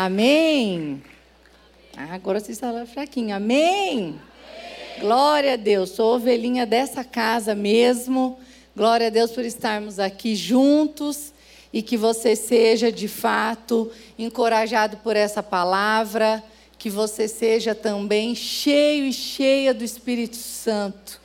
Amém. Ah, agora vocês falaram fraquinho. Amém. Glória a Deus. Sou ovelhinha dessa casa mesmo. Glória a Deus por estarmos aqui juntos e que você seja de fato encorajado por essa palavra, que você seja também cheio e cheia do Espírito Santo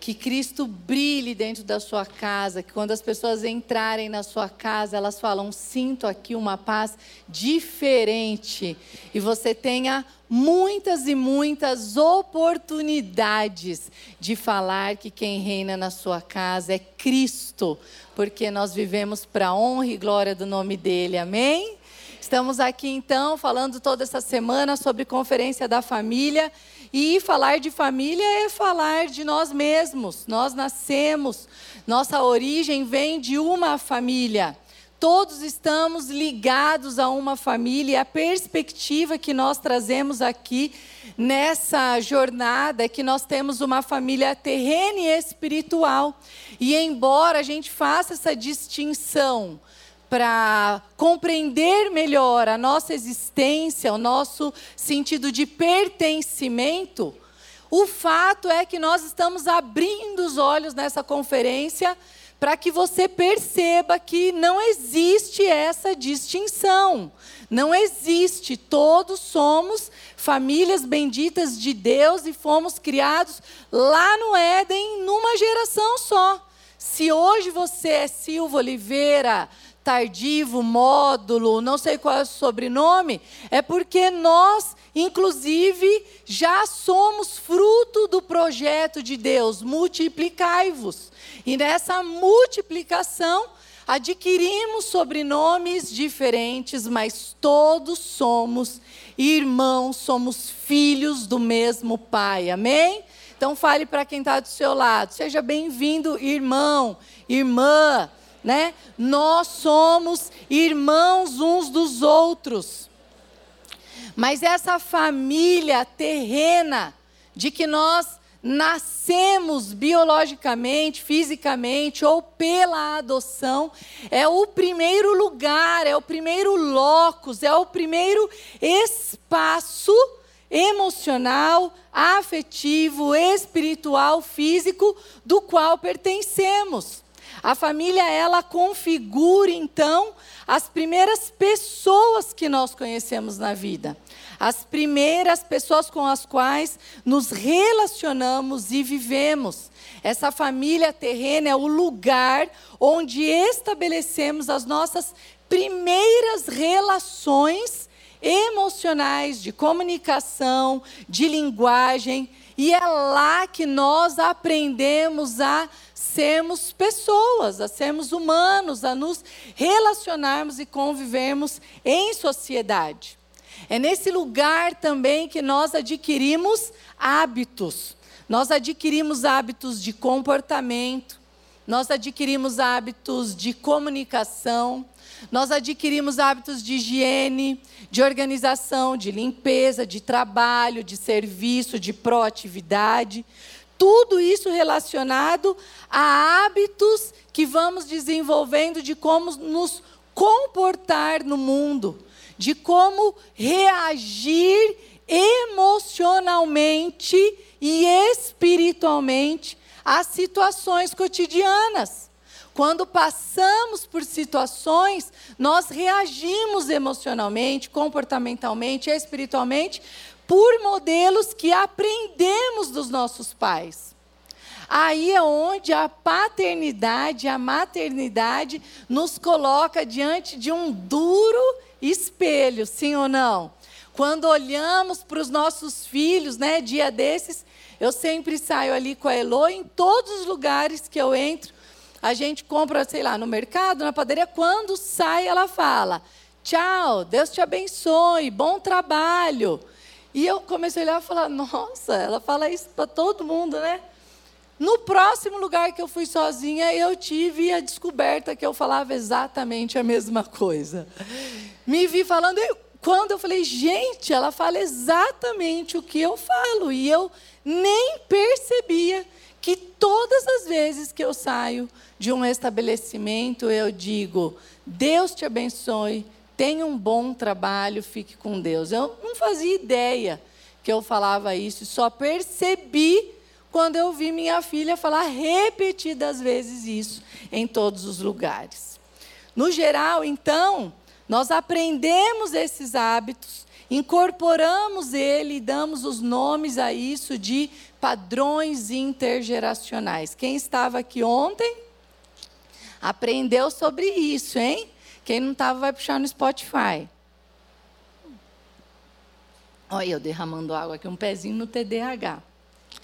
que Cristo brilhe dentro da sua casa, que quando as pessoas entrarem na sua casa, elas falam: sinto aqui uma paz diferente. E você tenha muitas e muitas oportunidades de falar que quem reina na sua casa é Cristo, porque nós vivemos para a honra e glória do nome dele. Amém? Estamos aqui então falando toda essa semana sobre conferência da família. E falar de família é falar de nós mesmos. Nós nascemos, nossa origem vem de uma família. Todos estamos ligados a uma família. E a perspectiva que nós trazemos aqui nessa jornada é que nós temos uma família terrena e espiritual. E embora a gente faça essa distinção, para compreender melhor a nossa existência, o nosso sentido de pertencimento, o fato é que nós estamos abrindo os olhos nessa conferência para que você perceba que não existe essa distinção. Não existe. Todos somos famílias benditas de Deus e fomos criados lá no Éden numa geração só. Se hoje você é Silva Oliveira, tardivo, módulo, não sei qual é o sobrenome, é porque nós, inclusive, já somos fruto do projeto de Deus, multiplicai-vos. E nessa multiplicação, adquirimos sobrenomes diferentes, mas todos somos irmãos, somos filhos do mesmo Pai. Amém? Então fale para quem está do seu lado. Seja bem-vindo, irmão, irmã né? Nós somos irmãos uns dos outros. Mas essa família terrena de que nós nascemos biologicamente, fisicamente ou pela adoção, é o primeiro lugar, é o primeiro locus, é o primeiro espaço emocional, afetivo, espiritual, físico do qual pertencemos. A família, ela configura, então, as primeiras pessoas que nós conhecemos na vida. As primeiras pessoas com as quais nos relacionamos e vivemos. Essa família terrena é o lugar onde estabelecemos as nossas primeiras relações emocionais, de comunicação, de linguagem, e é lá que nós aprendemos a sermos pessoas, a sermos humanos, a nos relacionarmos e convivermos em sociedade. É nesse lugar também que nós adquirimos hábitos. Nós adquirimos hábitos de comportamento, nós adquirimos hábitos de comunicação, nós adquirimos hábitos de higiene, de organização, de limpeza, de trabalho, de serviço, de proatividade. Tudo isso relacionado a hábitos que vamos desenvolvendo de como nos comportar no mundo, de como reagir emocionalmente e espiritualmente às situações cotidianas. Quando passamos por situações, nós reagimos emocionalmente, comportamentalmente, espiritualmente por modelos que aprendemos dos nossos pais. Aí é onde a paternidade, a maternidade nos coloca diante de um duro espelho, sim ou não? Quando olhamos para os nossos filhos, né, dia desses, eu sempre saio ali com a Elo, em todos os lugares que eu entro, a gente compra, sei lá, no mercado, na padaria, quando sai ela fala: "Tchau, Deus te abençoe, bom trabalho". E eu comecei a olhar e falar, nossa, ela fala isso para todo mundo, né? No próximo lugar que eu fui sozinha, eu tive a descoberta que eu falava exatamente a mesma coisa. Me vi falando, e quando eu falei, gente, ela fala exatamente o que eu falo. E eu nem percebia que todas as vezes que eu saio de um estabelecimento, eu digo, Deus te abençoe, tenha um bom trabalho, fique com Deus. Eu não fazia ideia que eu falava isso, só percebi quando eu vi minha filha falar repetidas vezes isso em todos os lugares. No geral, então, nós aprendemos esses hábitos, incorporamos ele e damos os nomes a isso de padrões intergeracionais. Quem estava aqui ontem aprendeu sobre isso, hein? Quem não estava vai puxar no Spotify. Olha, eu derramando água aqui, um pezinho no TDAH,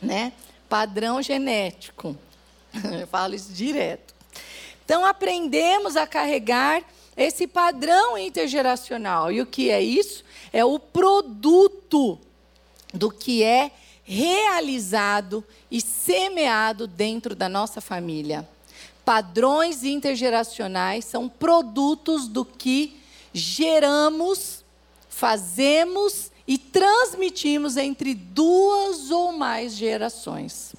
né? Padrão genético. Eu falo isso direto. Então, aprendemos a carregar esse padrão intergeracional. E o que é isso? É o produto do que é realizado e semeado dentro da nossa família. Padrões intergeracionais são produtos do que geramos, fazemos e transmitimos entre duas ou mais gerações.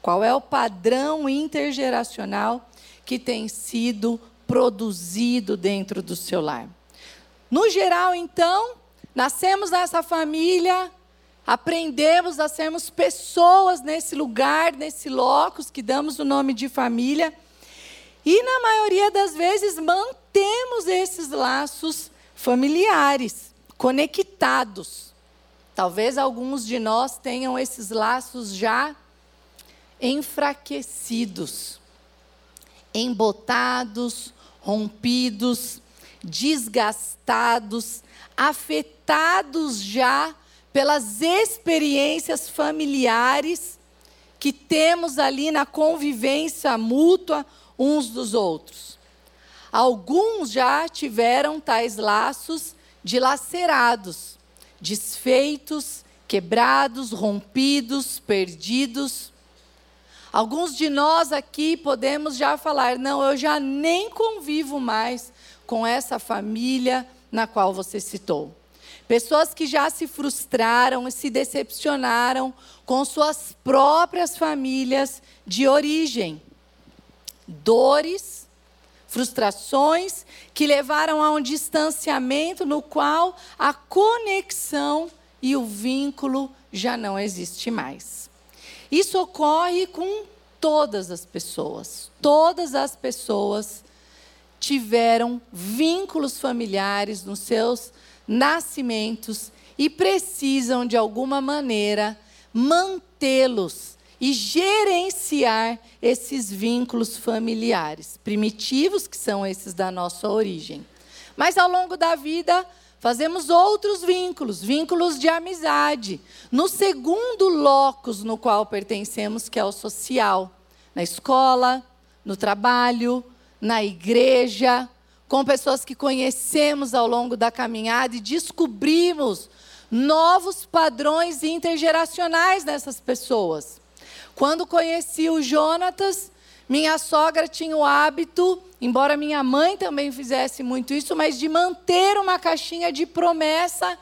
Qual é o padrão intergeracional que tem sido produzido dentro do seu lar? No geral, então, nascemos nessa família, aprendemos a sermos pessoas nesse lugar, nesse locus que damos o nome de família, e na maioria das vezes mantemos esses laços familiares, conectados. Talvez alguns de nós tenham esses laços já enfraquecidos, embotados, rompidos, desgastados, afetados já pelas experiências familiares que temos ali na convivência mútua uns dos outros. Alguns já tiveram tais laços dilacerados, desfeitos, quebrados, rompidos, perdidos. Alguns de nós aqui podemos já falar: não, eu já nem convivo mais com essa família na qual você citou. Pessoas que já se frustraram e se decepcionaram com suas próprias famílias de origem. Dores, frustrações que levaram a um distanciamento no qual a conexão e o vínculo já não existe mais. Isso ocorre com todas as pessoas. Todas as pessoas tiveram vínculos familiares nos seus nascimentos e precisam de alguma maneira mantê-los e gerenciar esses vínculos familiares primitivos, que são esses da nossa origem. Mas ao longo da vida, fazemos outros vínculos, vínculos de amizade, no segundo locus no qual pertencemos, que é o social, na escola, no trabalho, na igreja, com pessoas que conhecemos ao longo da caminhada e descobrimos novos padrões intergeracionais nessas pessoas. Quando conheci o Jonatas, minha sogra tinha o hábito, embora minha mãe também fizesse muito isso, mas de manter uma caixinha de promessa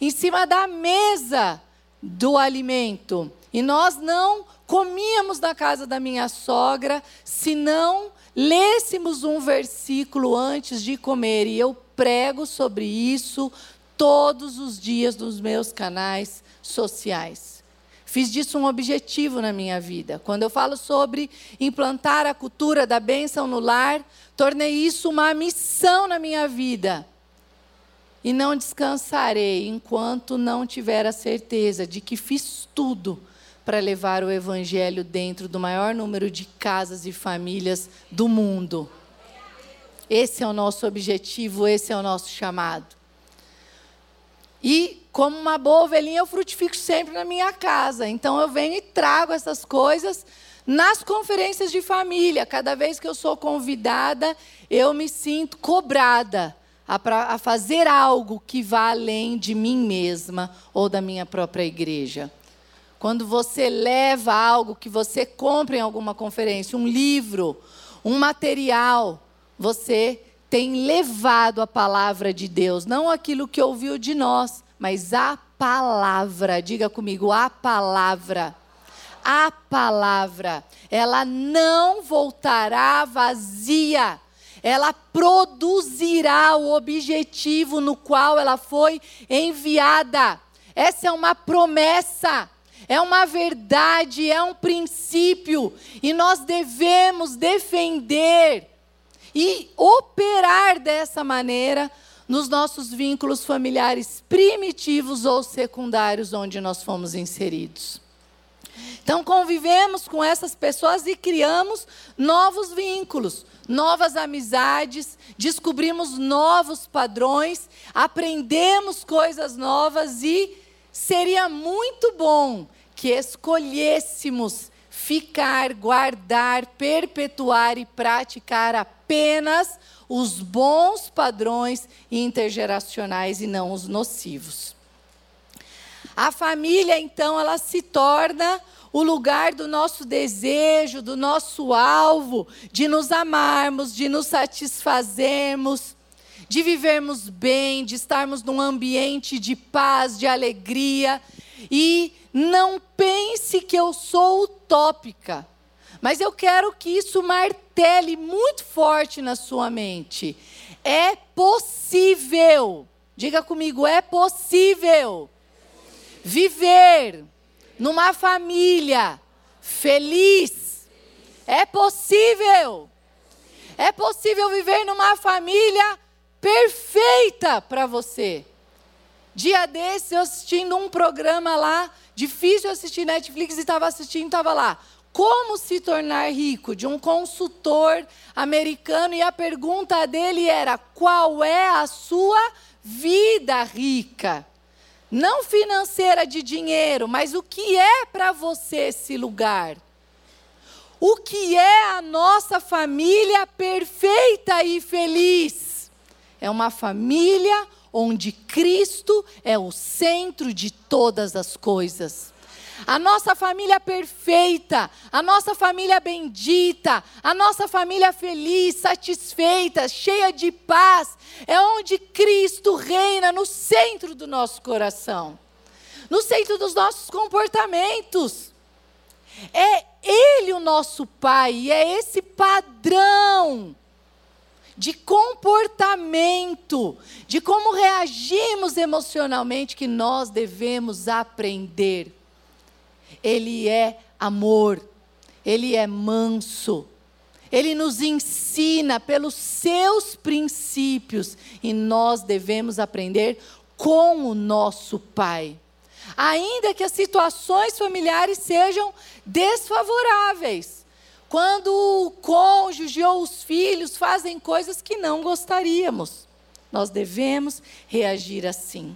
em cima da mesa do alimento. E nós não comíamos na casa da minha sogra se não lêssemos um versículo antes de comer. E eu prego sobre isso todos os dias nos meus canais sociais. Fiz disso um objetivo na minha vida. Quando eu falo sobre implantar a cultura da bênção no lar, tornei isso uma missão na minha vida. E não descansarei enquanto não tiver a certeza de que fiz tudo para levar o evangelho dentro do maior número de casas e famílias do mundo. Esse é o nosso objetivo, esse é o nosso chamado. E, como uma boa ovelhinha, eu frutifico sempre na minha casa. Então, eu venho e trago essas coisas nas conferências de família. Cada vez que eu sou convidada, eu me sinto cobrada a, a fazer algo que vá além de mim mesma ou da minha própria igreja. Quando você leva algo que você compra em alguma conferência, um livro, um material, você tem levado a palavra de Deus, não aquilo que ouviu de nós, mas a palavra. Diga comigo, a palavra. A palavra, ela não voltará vazia. ela produzirá o objetivo no qual ela foi enviada. Essa é uma promessa, é uma verdade, é um princípio, e nós devemos defender e operar dessa maneira nos nossos vínculos familiares primitivos ou secundários onde nós fomos inseridos. Então, convivemos com essas pessoas e criamos novos vínculos, novas amizades, descobrimos novos padrões, aprendemos coisas novas e seria muito bom que escolhêssemos ficar, guardar, perpetuar e praticar apenas os bons padrões intergeracionais e não os nocivos. A família, então, ela se torna o lugar do nosso desejo, do nosso alvo, de nos amarmos, de nos satisfazermos, de vivermos bem, de estarmos num ambiente de paz, de alegria. E não pense que eu sou utópica, mas eu quero que isso martele muito forte na sua mente. É possível, diga comigo, é possível viver numa família feliz. É possível. É possível viver numa família perfeita para você. Dia desses, eu assistindo um programa lá, difícil assistir Netflix, e estava assistindo, estava lá. Como se tornar rico? De um consultor americano, e a pergunta dele era: qual é a sua vida rica? Não financeira de dinheiro, mas o que é para você esse lugar? O que é a nossa família perfeita e feliz? É uma família onde Cristo é o centro de todas as coisas. A nossa família perfeita, a nossa família bendita, a nossa família feliz, satisfeita, cheia de paz, é onde Cristo reina no centro do nosso coração, no centro dos nossos comportamentos. É Ele o nosso Pai, e é esse padrão de comportamento, de como reagimos emocionalmente que nós devemos aprender. Ele é amor, ele é manso, ele nos ensina pelos seus princípios e nós devemos aprender com o nosso Pai. Ainda que as situações familiares sejam desfavoráveis, quando o cônjuge ou os filhos fazem coisas que não gostaríamos. Nós devemos reagir assim.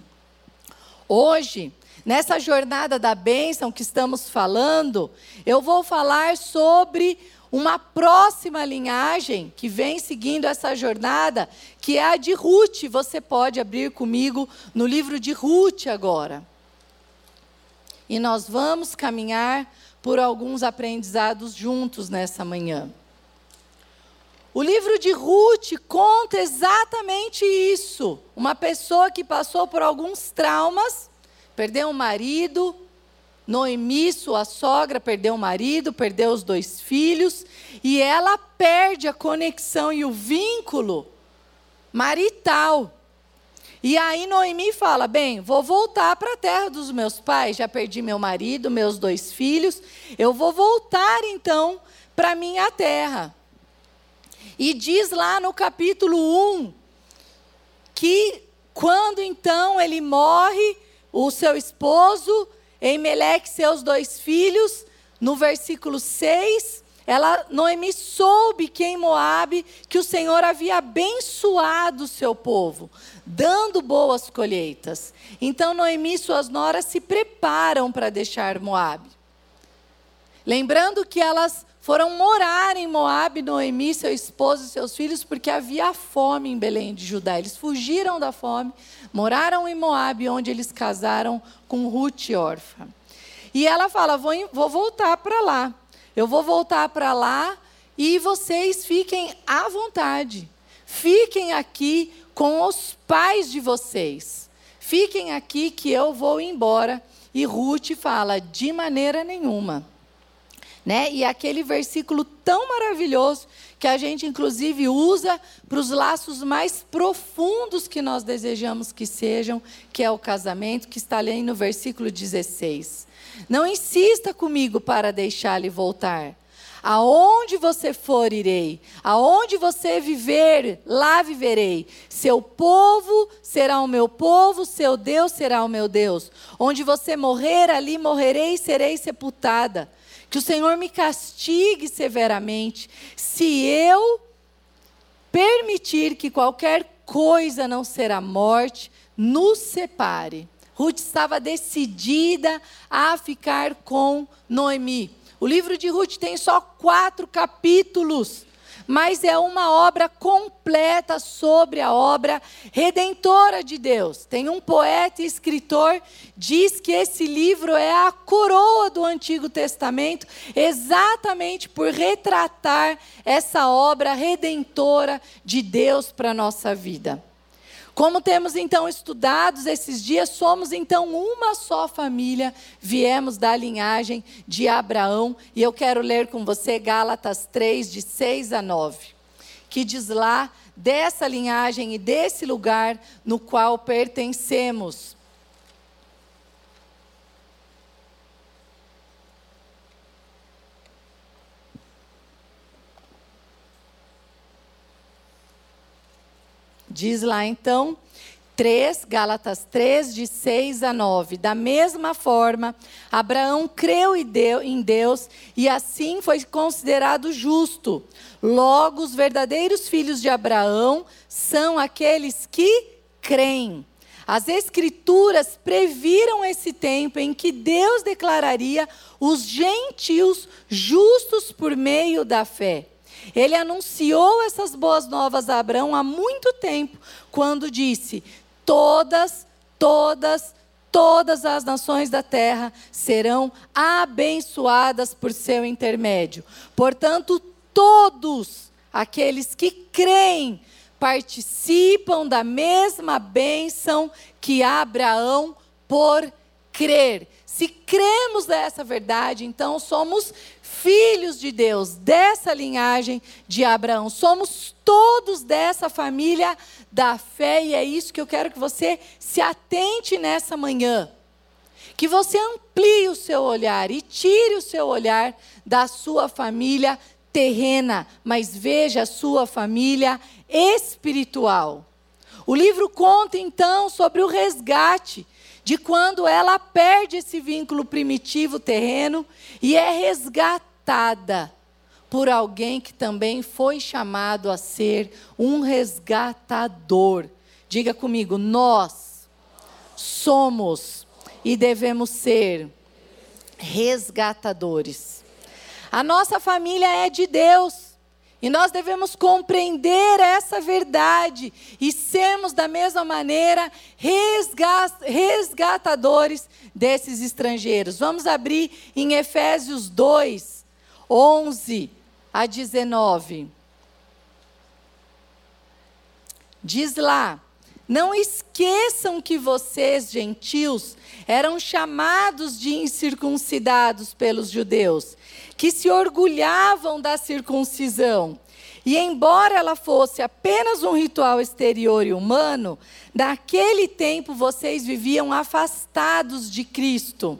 Hoje, nessa jornada da bênção que estamos falando, eu vou falar sobre uma próxima linhagem que vem seguindo essa jornada, que é a de Ruth. Você pode abrir comigo no livro de Ruth agora. E nós vamos caminhar por alguns aprendizados juntos nessa manhã. O livro de Ruth conta exatamente isso. Uma pessoa que passou por alguns traumas, perdeu o marido, Noemi, sua sogra, perdeu o marido, perdeu os dois filhos, e ela perde a conexão e o vínculo marital. E aí Noemi fala: Bem, vou voltar para a terra dos meus pais, já perdi meu marido, meus dois filhos, eu vou voltar então para minha terra. E diz lá no capítulo 1 que quando então ele morre, o seu esposo, Emelec, seus dois filhos, no versículo 6, ela, Noemi soube que em Moabe que o Senhor havia abençoado o seu povo, dando boas colheitas. Então Noemi e suas noras se preparam para deixar Moabe. Lembrando que elas foram morar em Moabe, Noemi, seu esposo e seus filhos, porque havia fome em Belém de Judá. Eles fugiram da fome, moraram em Moabe, onde eles casaram com Ruth órfã. E ela fala: vou, vou voltar para lá. Eu vou voltar para lá e vocês fiquem à vontade. Fiquem aqui com os pais de vocês. Fiquem aqui que eu vou embora. E Ruth fala: de maneira nenhuma. Né? E aquele versículo tão maravilhoso que a gente inclusive usa para os laços mais profundos que nós desejamos que sejam, que é o casamento, que está ali no versículo 16. Não insista comigo para deixar-lhe voltar. Aonde você for, irei. Aonde você viver, lá viverei. Seu povo será o meu povo, seu Deus será o meu Deus. Onde você morrer, ali morrerei e serei sepultada. Que o Senhor me castigue severamente, se eu permitir que qualquer coisa não será morte, nos separe. Ruth estava decidida a ficar com Noemi. O livro de Ruth tem só quatro capítulos, mas é uma obra completa sobre a obra redentora de Deus. Tem um poeta e escritor diz que esse livro é a coroa do Antigo Testamento, exatamente por retratar essa obra redentora de Deus para nossa vida. Como temos então estudados esses dias, somos então uma só família, viemos da linhagem de Abraão, e eu quero ler com você Gálatas 3, de 6 a 9, que diz lá dessa linhagem e desse lugar no qual pertencemos. Diz lá então, 3, Gálatas 3, de 6 a 9. Da mesma forma, Abraão creu em Deus e assim foi considerado justo. Logo, os verdadeiros filhos de Abraão são aqueles que creem. As Escrituras previram esse tempo em que Deus declararia os gentios justos por meio da fé. Ele anunciou essas boas novas a Abraão há muito tempo, quando disse: Todas, todas, todas as nações da terra serão abençoadas por seu intermédio. Portanto, todos aqueles que creem participam da mesma bênção que Abraão por crer. Se cremos nessa verdade, então somos filhos de Deus, dessa linhagem de Abraão. Somos todos dessa família da fé e é isso que eu quero que você se atente nessa manhã. Que você amplie o seu olhar e tire o seu olhar da sua família terrena, mas veja a sua família espiritual. O livro conta então sobre o resgate de quando ela perde esse vínculo primitivo terreno e é resgatada por alguém que também foi chamado a ser um resgatador. Diga comigo, nós somos e devemos ser resgatadores. A nossa família é de Deus. E nós devemos compreender essa verdade e sermos da mesma maneira resgatadores desses estrangeiros. Vamos abrir em Efésios 2, 11 a 19. Diz lá: Não esqueçam que vocês, gentios, eram chamados de incircuncidados pelos judeus que se orgulhavam da circuncisão. E embora ela fosse apenas um ritual exterior e humano, naquele tempo vocês viviam afastados de Cristo.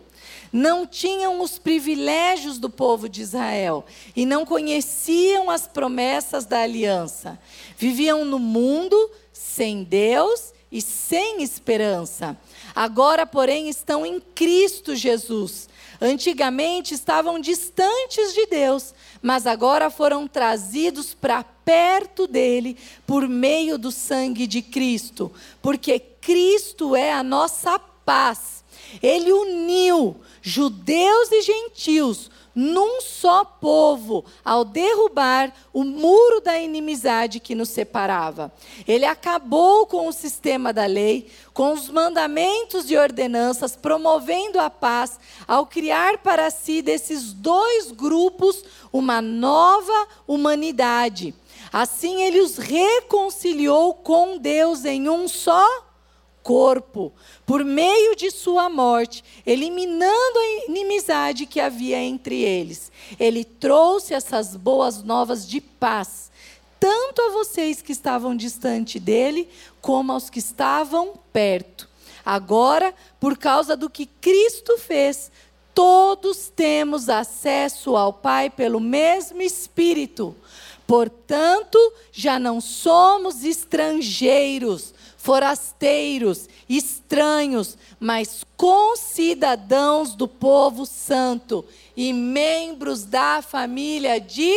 Não tinham os privilégios do povo de Israel e não conheciam as promessas da aliança. Viviam no mundo sem Deus e sem esperança. Agora, porém, estão em Cristo Jesus Antigamente estavam distantes de Deus, mas agora foram trazidos para perto dele por meio do sangue de Cristo, porque Cristo é a nossa paz. Ele uniu judeus e gentios num só povo, ao derrubar o muro da inimizade que nos separava. Ele acabou com o sistema da lei, com os mandamentos e ordenanças, promovendo a paz, ao criar para si desses dois grupos uma nova humanidade. Assim, ele os reconciliou com Deus em um só corpo, por meio de sua morte, eliminando a inimizade que havia entre eles. Ele trouxe essas boas novas de paz, tanto a vocês que estavam distante dele, como aos que estavam perto. Agora, por causa do que Cristo fez, todos temos acesso ao Pai pelo mesmo Espírito. Portanto, já não somos estrangeiros, forasteiros, estranhos, mas concidadãos do povo santo e membros da família de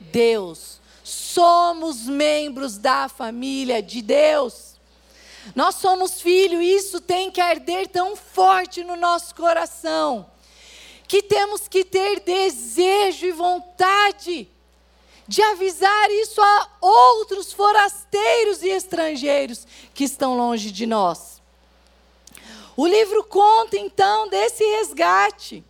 Deus. Somos membros da família de Deus. Nós somos filhos, isso tem que arder tão forte no nosso coração, que temos que ter desejo e vontade de avisar isso a outros forasteiros e estrangeiros que estão longe de nós. O livro conta então desse resgate.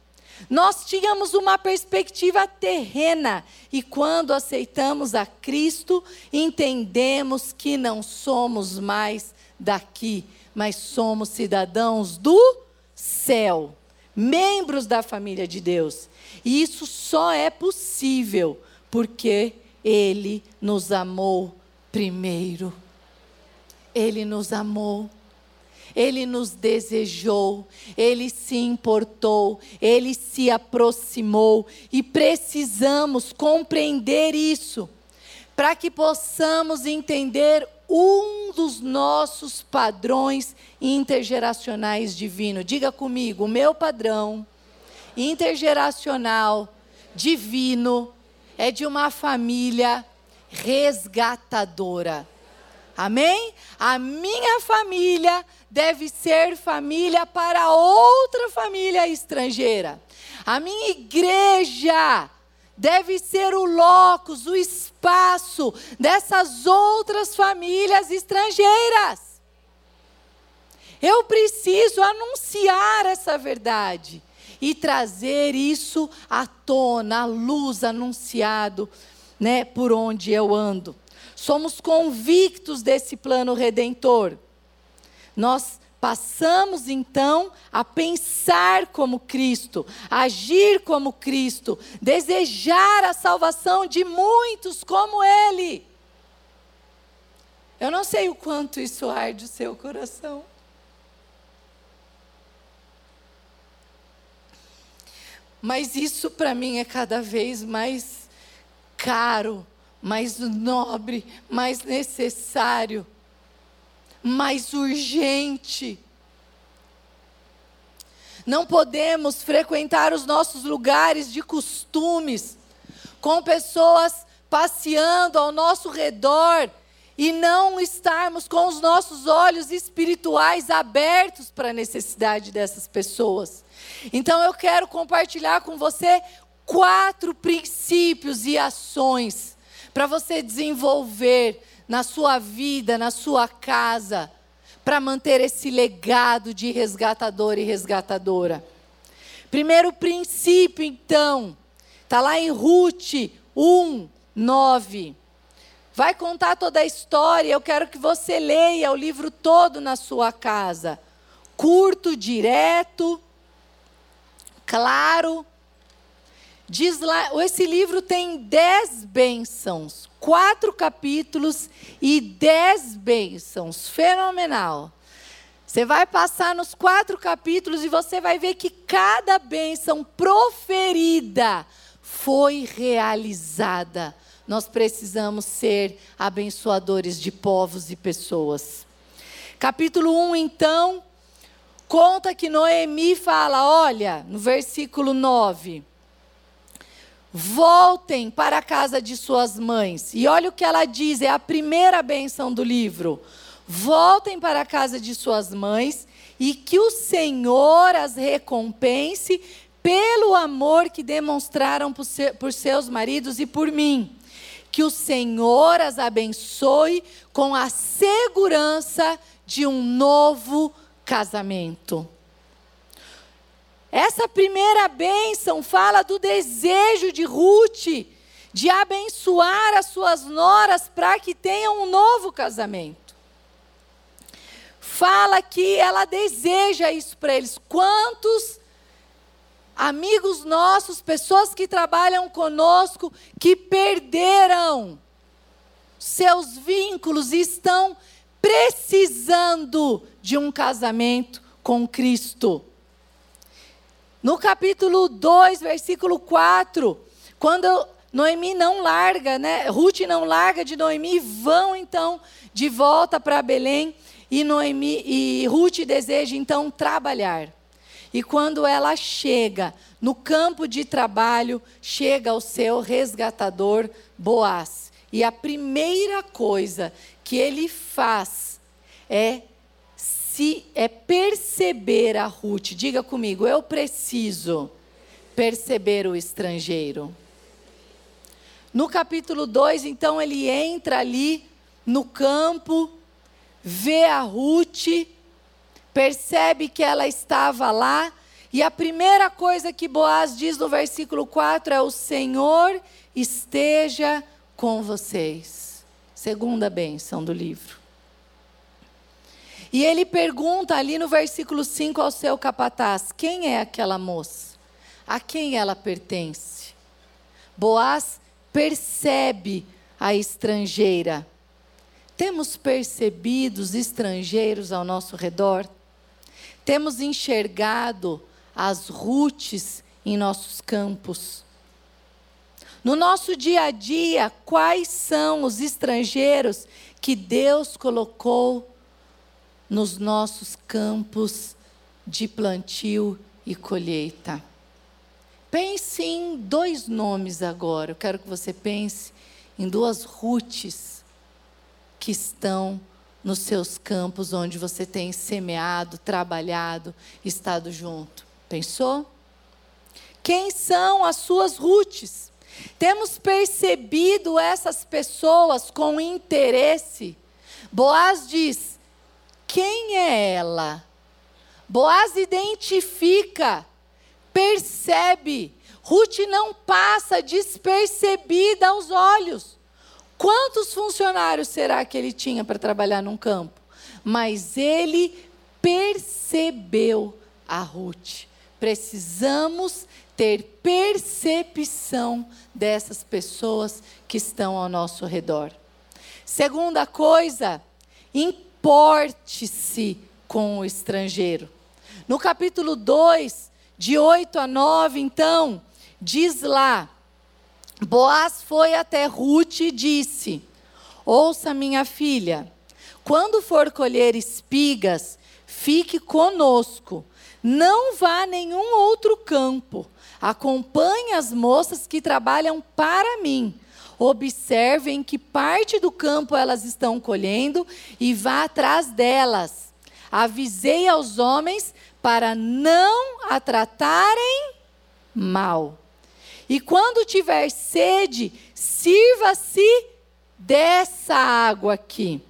Nós tínhamos uma perspectiva terrena e quando aceitamos a Cristo, entendemos que não somos mais daqui, mas somos cidadãos do céu, membros da família de Deus. E isso só é possível porque Ele nos amou primeiro. Ele nos amou. Ele nos desejou, Ele se importou, Ele se aproximou e precisamos compreender isso para que possamos entender um dos nossos padrões intergeracionais divinos. Diga comigo, o meu padrão intergeracional divino é de uma família resgatadora. Amém? A minha família deve ser família para outra família estrangeira. A minha igreja deve ser o locus, o espaço dessas outras famílias estrangeiras. Eu preciso anunciar essa verdade e trazer isso à tona, à luz anunciado, né, por onde eu ando. Somos convictos desse plano redentor. Nós passamos então a pensar como Cristo, agir como Cristo, desejar a salvação de muitos como Ele. Eu não sei o quanto isso arde o seu coração. Mas isso para mim é cada vez mais caro, mais nobre, mais necessário, mais urgente. Não podemos frequentar os nossos lugares de costumes com pessoas passeando ao nosso redor e não estarmos com os nossos olhos espirituais abertos para a necessidade dessas pessoas. Então eu quero compartilhar com você quatro princípios e ações para você desenvolver na sua vida, na sua casa, para manter esse legado de resgatador e resgatadora. Primeiro princípio, então, está lá em Ruth 1, 9. Vai contar toda a história, eu quero que você leia o livro todo na sua casa. Curto, direto, claro. Diz lá, esse livro tem dez bênçãos, quatro capítulos e dez bênçãos. Fenomenal. Você vai passar nos quatro capítulos e você vai ver que cada bênção proferida foi realizada. Nós precisamos ser abençoadores de povos e pessoas. Capítulo 1, então, conta que Noemi fala: olha, no versículo 9. Voltem para a casa de suas mães. E olha o que ela diz, é a primeira benção do livro. Voltem para a casa de suas mães e que o Senhor as recompense pelo amor que demonstraram por, por seus maridos e por mim. Que o Senhor as abençoe com a segurança de um novo casamento. Essa primeira bênção fala do desejo de Ruth de abençoar as suas noras para que tenham um novo casamento. fala que ela deseja isso para eles. Quantos amigos nossos, pessoas que trabalham conosco, que perderam seus vínculos e estão precisando de um casamento com Cristo. No capítulo 2, versículo 4, quando Noemi não larga, né? Ruth não larga de Noemi, vão então de volta para Belém e Noemi e Ruth deseja então trabalhar. E quando ela chega no campo de trabalho, chega o seu resgatador Boaz. E a primeira coisa que ele faz é se é perceber a Ruth. Diga comigo, eu preciso perceber o estrangeiro. No capítulo 2, então, ele entra ali no campo, vê a Ruth, percebe que ela estava lá, e a primeira coisa que Boaz diz no versículo 4 é: O Senhor esteja com vocês. Segunda bênção do livro. E ele pergunta ali no versículo 5 ao seu capataz: Quem é aquela moça? A quem ela pertence? Boaz percebe a estrangeira. Temos percebido os estrangeiros ao nosso redor? Temos enxergado as rutes em nossos campos? No nosso dia a dia, quais são os estrangeiros que Deus colocou nos nossos campos de plantio e colheita? Pense em dois nomes agora. Eu quero que você pense em duas rutes que estão nos seus campos onde você tem semeado, trabalhado, estado junto. Pensou? Quem são as suas rutes? Temos percebido essas pessoas com interesse. Boaz diz: quem é ela? Boaz identifica percebe. Ruth não passa despercebida aos olhos. Quantos funcionários será que ele tinha para trabalhar num campo? Mas ele percebeu a Ruth. Precisamos ter percepção dessas pessoas que estão ao nosso redor. Segunda coisa, importe-se com o estrangeiro. No capítulo 2, de 8 a 9, então, diz lá: Boaz foi até Ruth e disse: Ouça, minha filha, quando for colher espigas, fique conosco. Não vá a nenhum outro campo. Acompanhe as moças que trabalham para mim. Observem que parte do campo elas estão colhendo e vá atrás delas. Avisei aos homens para não a tratarem mal. E quando tiver sede, sirva-se dessa água aqui,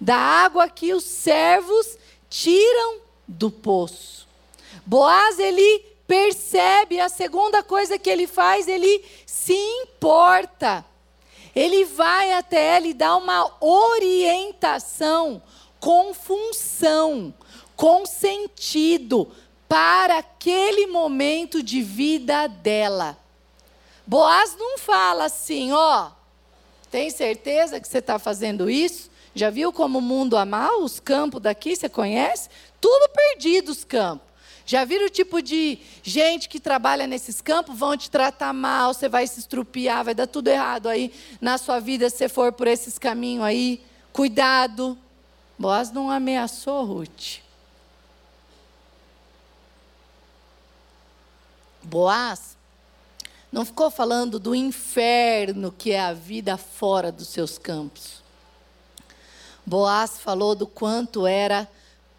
da água que os servos tiram do poço. Boaz, ele percebe, a segunda coisa que ele faz, ele se importa. Ele vai até ela e dá uma orientação com função com sentido para aquele momento de vida dela. Boaz não fala assim, ó, tem certeza que você está fazendo isso? Já viu como o mundo ama os campos daqui? Você conhece? Tudo perdido os campos. Já viram o tipo de gente que trabalha nesses campos? Vão te tratar mal, você vai se estrupiar, vai dar tudo errado aí na sua vida se você for por esses caminhos aí. Cuidado. Boaz não ameaçou Ruth. Boaz não ficou falando do inferno que é a vida fora dos seus campos. Boaz falou do quanto era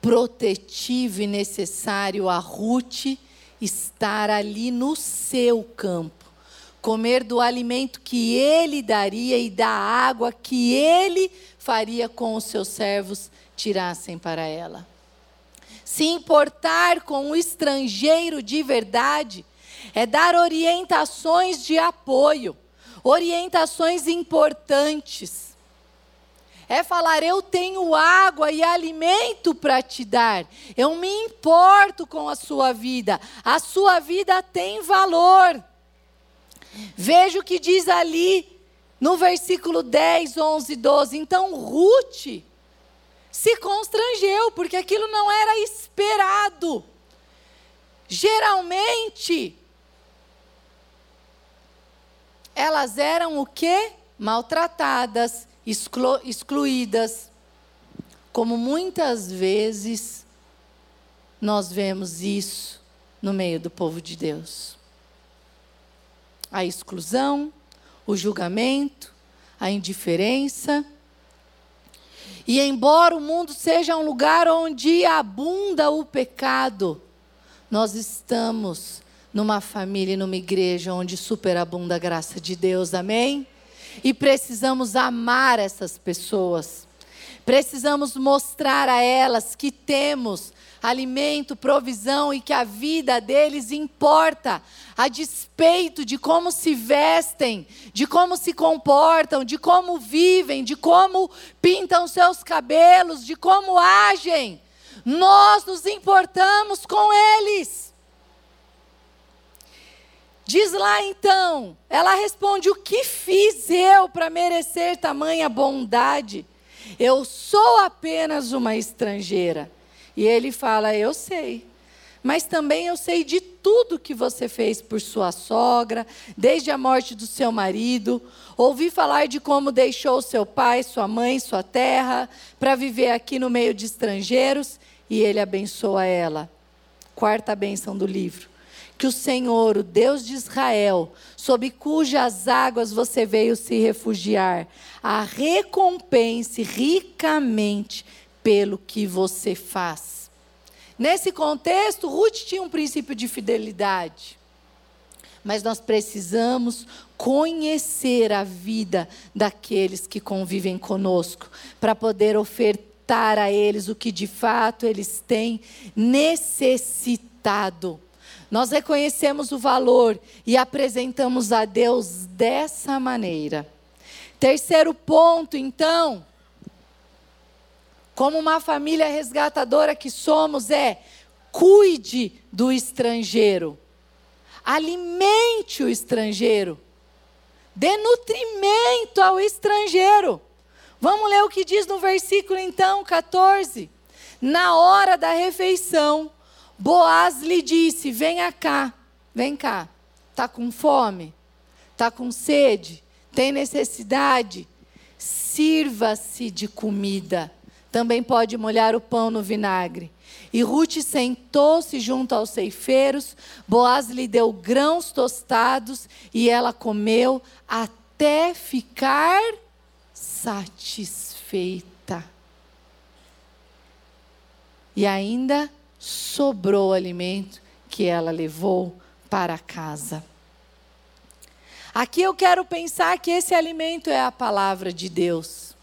protetivo e necessário a Ruth estar ali no seu campo, comer do alimento que ele daria e da água que ele faria com os seus servos tirassem para ela. Se importar com o estrangeiro de verdade é dar orientações de apoio, orientações importantes. É falar: eu tenho água e alimento para te dar, eu me importo com a sua vida, a sua vida tem valor. Veja o que diz ali no versículo 10, 11, 12. Então Ruth se constrangeu, porque aquilo não era esperado. Geralmente, elas eram o quê? Maltratadas, exclu excluídas. Como muitas vezes nós vemos isso no meio do povo de Deus. A exclusão, o julgamento, a indiferença. E embora o mundo seja um lugar onde abunda o pecado, nós estamos numa família e numa igreja onde superabunda a graça de Deus, amém? E precisamos amar essas pessoas. Precisamos mostrar a elas que temos alimento, provisão e que a vida deles importa, a despeito de como se vestem, de como se comportam, de como vivem, de como pintam seus cabelos, de como agem. Nós nos importamos com eles. Diz lá então, ela responde: O que fiz eu para merecer tamanha bondade? Eu sou apenas uma estrangeira. E ele fala: Eu sei. Mas também eu sei de tudo que você fez por sua sogra, desde a morte do seu marido. Ouvi falar de como deixou seu pai, sua mãe, sua terra, para viver aqui no meio de estrangeiros. E ele abençoa ela. Quarta bênção do livro que o Senhor, o Deus de Israel, sob cujas águas você veio se refugiar, a recompense ricamente pelo que você faz. Nesse contexto, Ruth tinha um princípio de fidelidade. Mas nós precisamos conhecer a vida daqueles que convivem conosco, para poder ofertar a eles o que de fato eles têm necessitado. Nós reconhecemos o valor e apresentamos a Deus dessa maneira. Terceiro ponto, então, como uma família resgatadora que somos, é cuide do estrangeiro, alimente o estrangeiro, dê nutrimento ao estrangeiro. Vamos ler o que diz no versículo então 14. Na hora da refeição, Boaz lhe disse: Venha cá, vem cá. Está com fome? Está com sede? Tem necessidade? Sirva-se de comida também pode molhar o pão no vinagre. E Ruth sentou-se junto aos ceifeiros, Boaz lhe deu grãos tostados e ela comeu até ficar satisfeita. E ainda sobrou alimento que ela levou para casa. Aqui eu quero pensar que esse alimento é a palavra de Deus.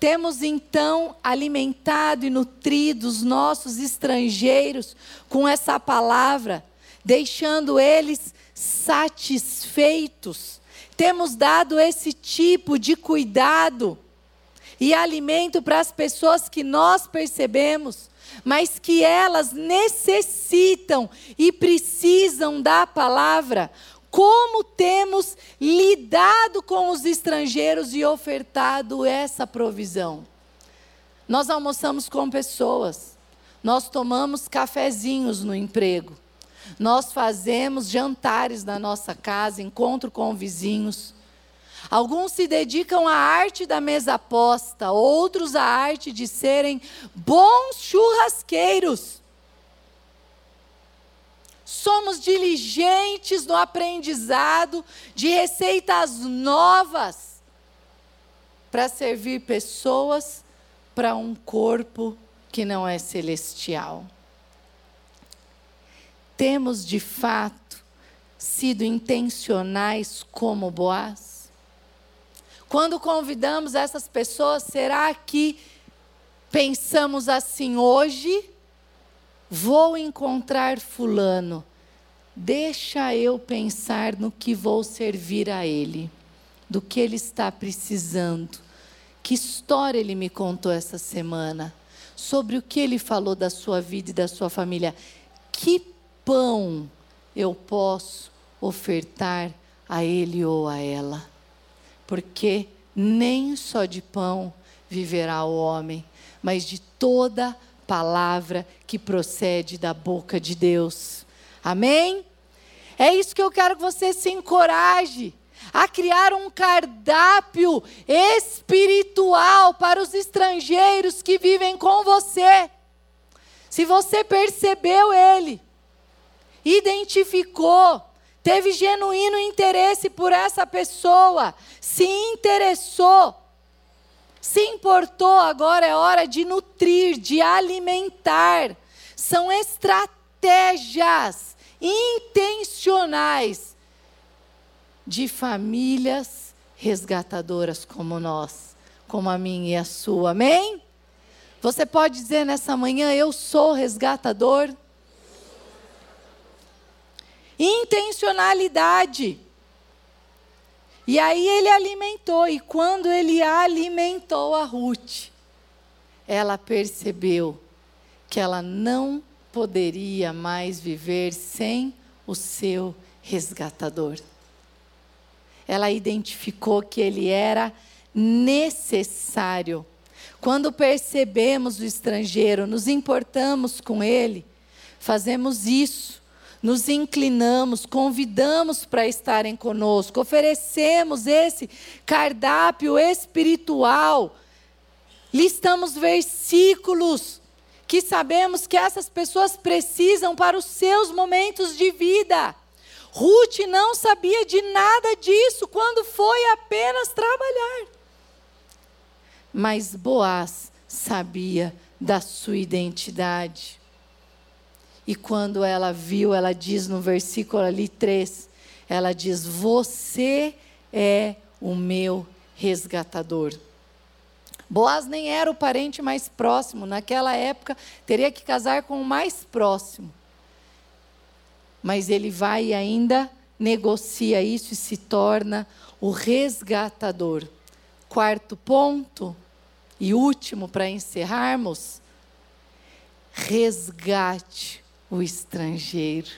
Temos então alimentado e nutrido os nossos estrangeiros com essa palavra, deixando eles satisfeitos. Temos dado esse tipo de cuidado e alimento para as pessoas que nós percebemos, mas que elas necessitam e precisam da palavra como temos lidado com os estrangeiros e ofertado essa provisão. Nós almoçamos com pessoas, nós tomamos cafezinhos no emprego, nós fazemos jantares na nossa casa, encontro com vizinhos. Alguns se dedicam à arte da mesa posta, outros à arte de serem bons churrasqueiros. Somos diligentes no aprendizado de receitas novas para servir pessoas para um corpo que não é celestial. Temos de fato sido intencionais como Boaz? Quando convidamos essas pessoas, será que pensamos assim hoje? Vou encontrar Fulano Deixa eu pensar no que vou servir a Ele, do que Ele está precisando, Que história ele me contou essa semana? Sobre o que ele falou da sua vida e da sua família? Que pão eu posso ofertar a ele ou a ela? Porque nem só de pão viverá o homem, mas de toda palavra que procede da boca de Deus. Amém? É isso que eu quero que você se encoraje a criar um cardápio espiritual para os estrangeiros que vivem com você. Se você percebeu ele, identificou, teve genuíno interesse por essa pessoa, se interessou, se importou, agora é hora de nutrir, de alimentar. São estratégias intencionais de famílias resgatadoras como nós, como a minha e a sua. Amém? Você pode dizer nessa manhã: Eu sou resgatador? Intencionalidade. E aí ele alimentou, e quando ele alimentou a Ruth, ela percebeu que ela não poderia mais viver sem o seu resgatador. Ela identificou que ele era necessário. Quando percebemos o estrangeiro, nos importamos com ele, fazemos isso nos inclinamos, convidamos para estarem conosco, oferecemos esse cardápio espiritual, listamos versículos que sabemos que essas pessoas precisam para os seus momentos de vida. Ruth não sabia de nada disso quando foi apenas trabalhar. Mas Boaz sabia da sua identidade. E quando ela viu, ela diz no versículo ali 3, ela diz: Você é o meu resgatador. Boaz nem era o parente mais próximo, naquela época teria que casar com o mais próximo. Mas ele vai e ainda negocia isso e se torna o resgatador. Quarto ponto e último para encerrarmos: resgate o estrangeiro.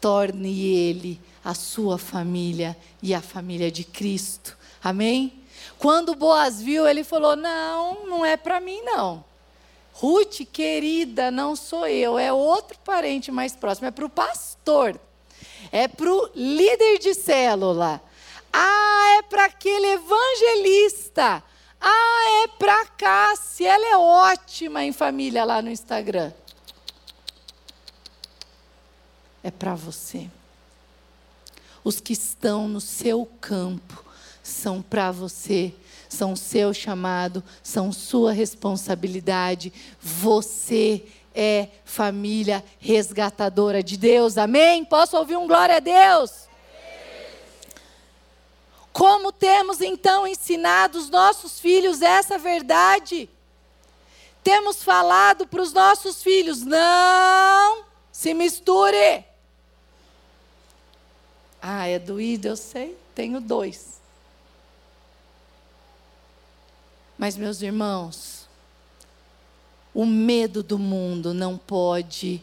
Torne ele a sua família e a família de Cristo. Amém? Quando Boaz viu, ele falou: Não, não é para mim, não. Ruth, querida, não sou eu, é outro parente mais próximo, é para o pastor, é para o líder de célula. Ah, é para aquele evangelista. Ah, é para Cássia, ela é ótima em família lá no Instagram é para você. Os que estão no seu campo são para você, são seu chamado, são sua responsabilidade. Você é família resgatadora de Deus. Amém? Posso ouvir um glória a Deus? Como temos então ensinado os nossos filhos essa verdade? Temos falado para os nossos filhos: não se misture. Ah, é doído, eu sei, tenho dois. Mas, meus irmãos, o medo do mundo não pode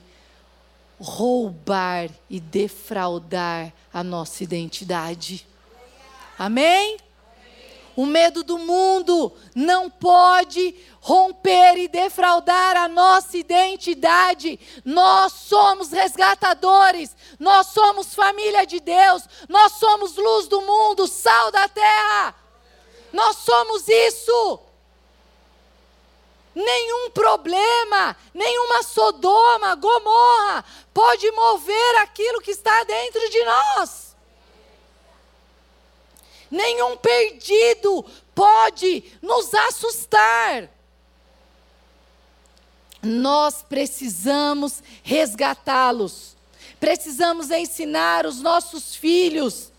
roubar e defraudar a nossa identidade. Amém? O medo do mundo não pode romper e defraudar a nossa identidade. Nós somos resgatadores, nós somos família de Deus, nós somos luz do mundo, sal da terra. Nós somos isso. Nenhum problema, nenhuma Sodoma, Gomorra pode mover aquilo que está dentro de nós. Nenhum perdido pode nos assustar. Nós precisamos resgatá-los. Precisamos ensinar os nossos filhos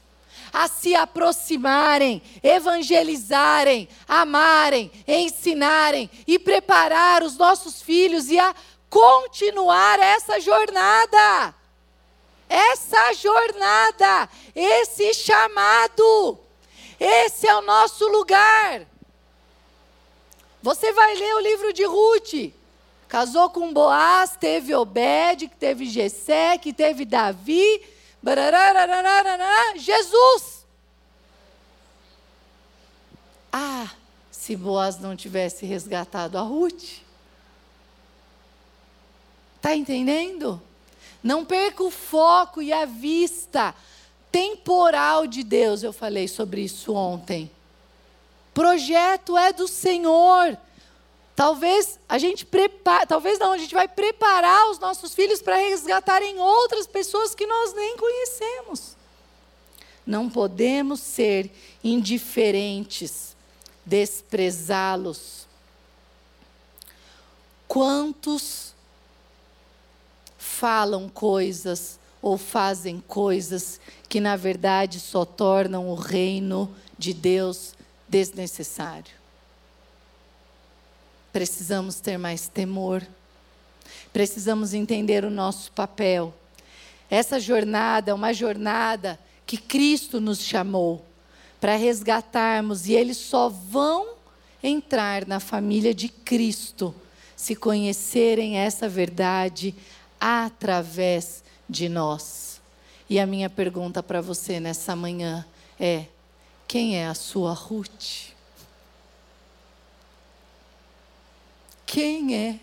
a se aproximarem, evangelizarem, amarem, ensinarem e preparar os nossos filhos e a continuar essa jornada. Essa jornada, esse chamado. Esse é o nosso lugar. Você vai ler o livro de Ruth. Casou com Boaz, teve Obed, teve Jessé, que teve Davi, Jesus. Ah, se Boaz não tivesse resgatado a Ruth. Está entendendo? Não perca o foco e a vista temporal de Deus. Eu falei sobre isso ontem. Projeto é do Senhor. Talvez a gente prepare, talvez não, a gente vai preparar os nossos filhos para resgatarem outras pessoas que nós nem conhecemos. Não podemos ser indiferentes, desprezá-los. Quantos falam coisas ou fazem coisas que na verdade só tornam o reino de Deus desnecessário? Precisamos ter mais temor. Precisamos entender o nosso papel. Essa jornada é uma jornada que Cristo nos chamou para resgatarmos e eles só vão entrar na família de Cristo se conhecerem essa verdade através de nós. E a minha pergunta para você nessa manhã é: quem é a sua Ruth? quem é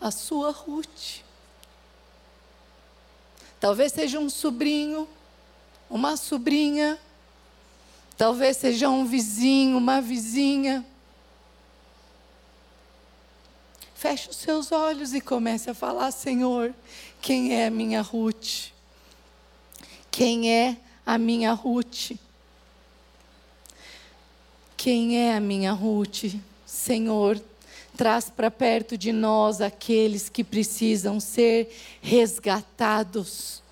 a sua Ruth. Talvez seja um sobrinho, uma sobrinha, talvez seja um vizinho, uma vizinha. Feche os seus olhos e comece a falar: Senhor, quem é a minha Ruth? Quem é a minha Ruth? Quem é a minha Ruth? Senhor, traz para perto de nós aqueles que precisam ser resgatados.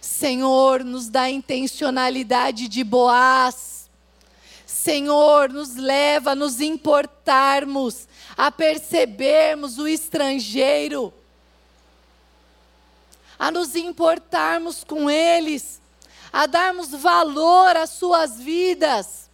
Senhor, nos dá intencionalidade de Boaz. Senhor, nos leva a nos importarmos, a percebermos o estrangeiro, a nos importarmos com eles, a darmos valor às suas vidas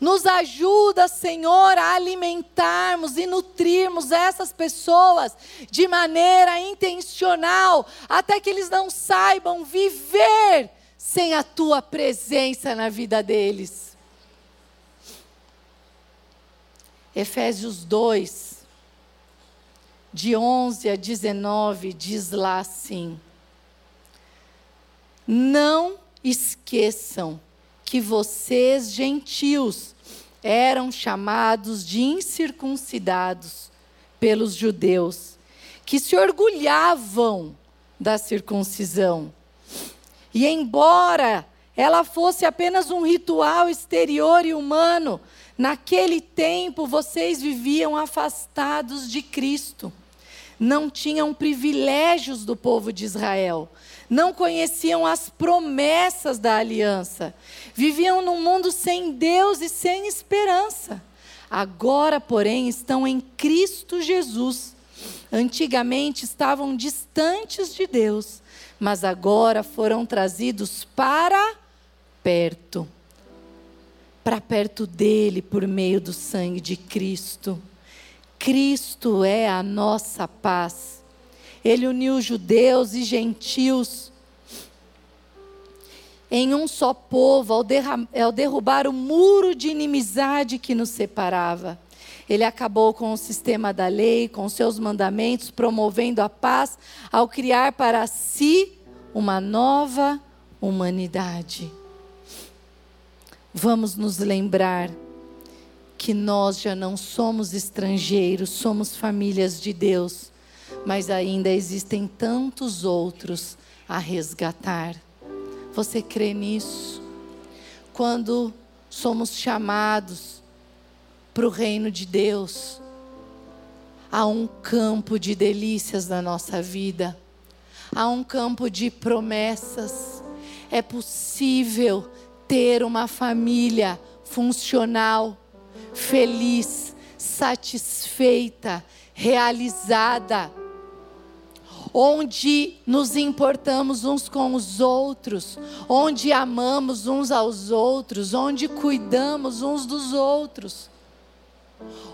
nos ajuda, Senhor, a alimentarmos e nutrirmos essas pessoas de maneira intencional, até que eles não saibam viver sem a tua presença na vida deles. Efésios 2, de 11 a 19, diz lá assim: Não esqueçam que vocês, gentios, eram chamados de incircuncidados pelos judeus, que se orgulhavam da circuncisão. E embora ela fosse apenas um ritual exterior e humano, naquele tempo vocês viviam afastados de Cristo. Não tinham privilégios do povo de Israel, não conheciam as promessas da aliança, viviam num mundo sem Deus e sem esperança. Agora, porém, estão em Cristo Jesus. Antigamente estavam distantes de Deus, mas agora foram trazidos para perto para perto dele por meio do sangue de Cristo. Cristo é a nossa paz. Ele uniu judeus e gentios em um só povo, ao, ao derrubar o muro de inimizade que nos separava. Ele acabou com o sistema da lei, com seus mandamentos, promovendo a paz, ao criar para si uma nova humanidade. Vamos nos lembrar que nós já não somos estrangeiros, somos famílias de Deus mas ainda existem tantos outros a resgatar. Você crê nisso? Quando somos chamados para o reino de Deus, há um campo de delícias na nossa vida, há um campo de promessas. É possível ter uma família funcional, feliz, satisfeita, realizada onde nos importamos uns com os outros, onde amamos uns aos outros, onde cuidamos uns dos outros.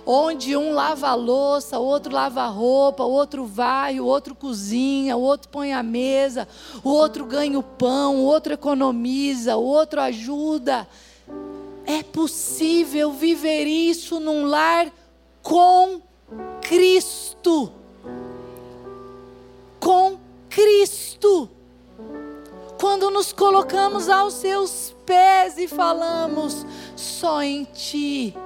onde um lava a louça, o outro lava a roupa, o outro vai, o outro cozinha, o outro põe a mesa, o outro ganha o pão, o outro economiza, o outro ajuda. É possível viver isso num lar com Cristo. Com Cristo. Quando nos colocamos aos seus pés e falamos, só em Ti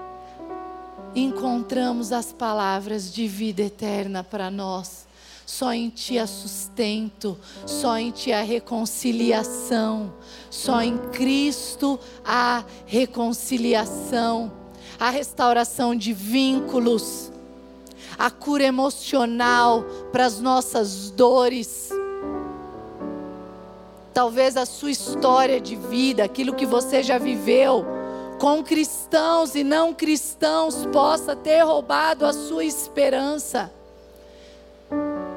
encontramos as palavras de vida eterna para nós. Só em Ti há sustento, só em Ti há reconciliação, só em Cristo há reconciliação, a restauração de vínculos, a cura emocional para as nossas dores. Talvez a sua história de vida, aquilo que você já viveu, com cristãos e não cristãos possa ter roubado a sua esperança.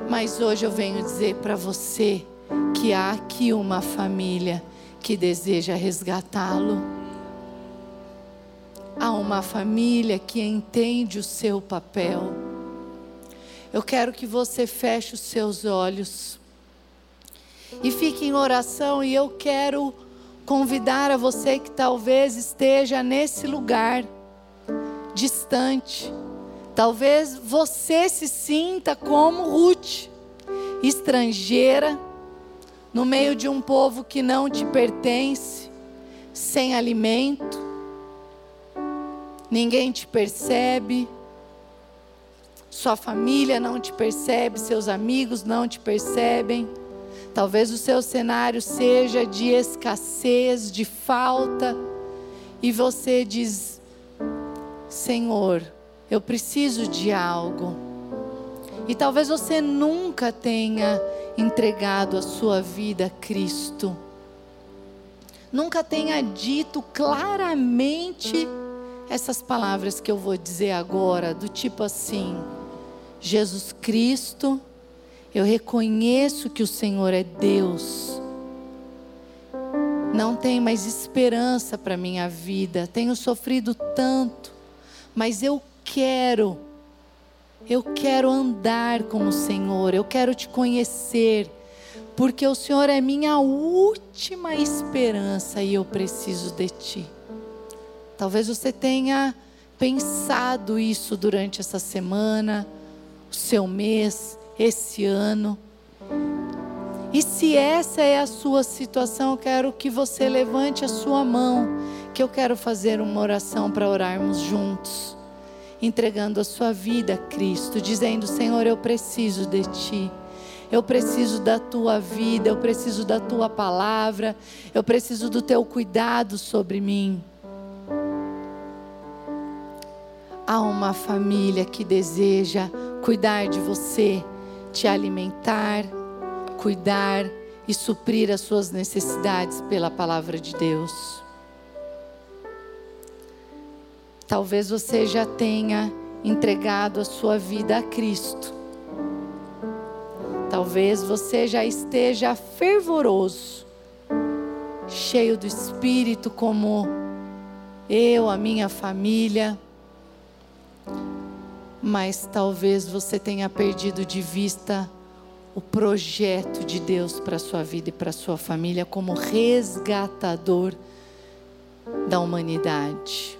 Mas hoje eu venho dizer para você que há aqui uma família que deseja resgatá-lo. Há uma família que entende o seu papel. Eu quero que você feche os seus olhos e fique em oração e eu quero convidar a você que talvez esteja nesse lugar, distante. Talvez você se sinta como Ruth, estrangeira, no meio de um povo que não te pertence, sem alimento, ninguém te percebe, sua família não te percebe, seus amigos não te percebem. Talvez o seu cenário seja de escassez, de falta, e você diz: Senhor, eu preciso de algo. E talvez você nunca tenha entregado a sua vida a Cristo. Nunca tenha dito claramente essas palavras que eu vou dizer agora, do tipo assim: Jesus Cristo eu reconheço que o Senhor é Deus. Não tem mais esperança para minha vida. Tenho sofrido tanto, mas eu quero eu quero andar com o Senhor, eu quero te conhecer, porque o Senhor é minha última esperança e eu preciso de ti. Talvez você tenha pensado isso durante essa semana, o seu mês, esse ano. E se essa é a sua situação, eu quero que você levante a sua mão, que eu quero fazer uma oração para orarmos juntos, entregando a sua vida a Cristo, dizendo: Senhor, eu preciso de Ti. Eu preciso da tua vida, eu preciso da tua palavra, eu preciso do teu cuidado sobre mim. Há uma família que deseja cuidar de você te alimentar, cuidar e suprir as suas necessidades pela palavra de Deus. Talvez você já tenha entregado a sua vida a Cristo. Talvez você já esteja fervoroso, cheio do Espírito, como eu, a minha família mas talvez você tenha perdido de vista o projeto de Deus para a sua vida e para a sua família como resgatador da humanidade.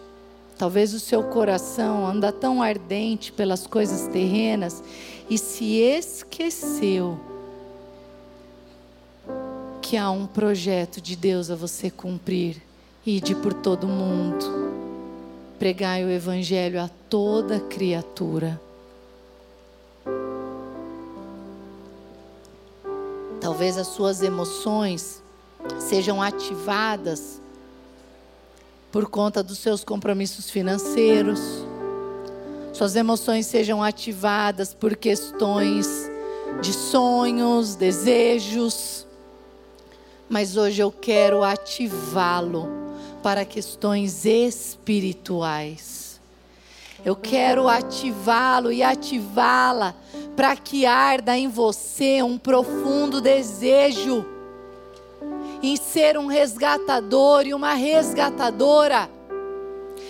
Talvez o seu coração anda tão ardente pelas coisas terrenas e se esqueceu que há um projeto de Deus a você cumprir e de por todo mundo pregai o Evangelho a toda criatura. Talvez as suas emoções sejam ativadas por conta dos seus compromissos financeiros. Suas emoções sejam ativadas por questões de sonhos, desejos. Mas hoje eu quero ativá-lo para questões espirituais. Eu quero ativá-lo e ativá-la para que arda em você um profundo desejo em ser um resgatador e uma resgatadora.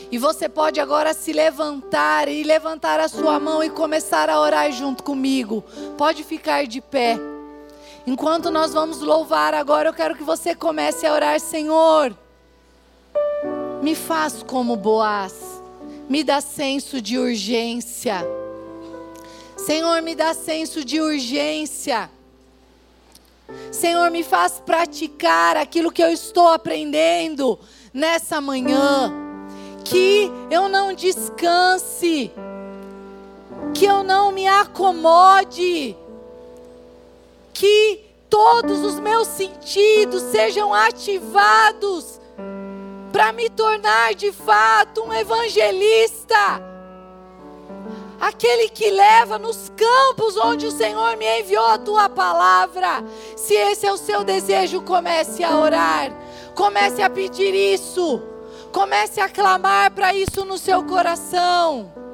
E você pode agora se levantar e levantar a sua mão e começar a orar junto comigo. Pode ficar de pé. Enquanto nós vamos louvar agora, eu quero que você comece a orar, Senhor. Me faz como Boaz. Me dá senso de urgência. Senhor, me dá senso de urgência. Senhor, me faz praticar aquilo que eu estou aprendendo nessa manhã. Que eu não descanse, que eu não me acomode, que todos os meus sentidos sejam ativados para me tornar de fato um evangelista aquele que leva nos campos onde o Senhor me enviou a tua palavra. Se esse é o seu desejo, comece a orar, comece a pedir isso, comece a clamar para isso no seu coração.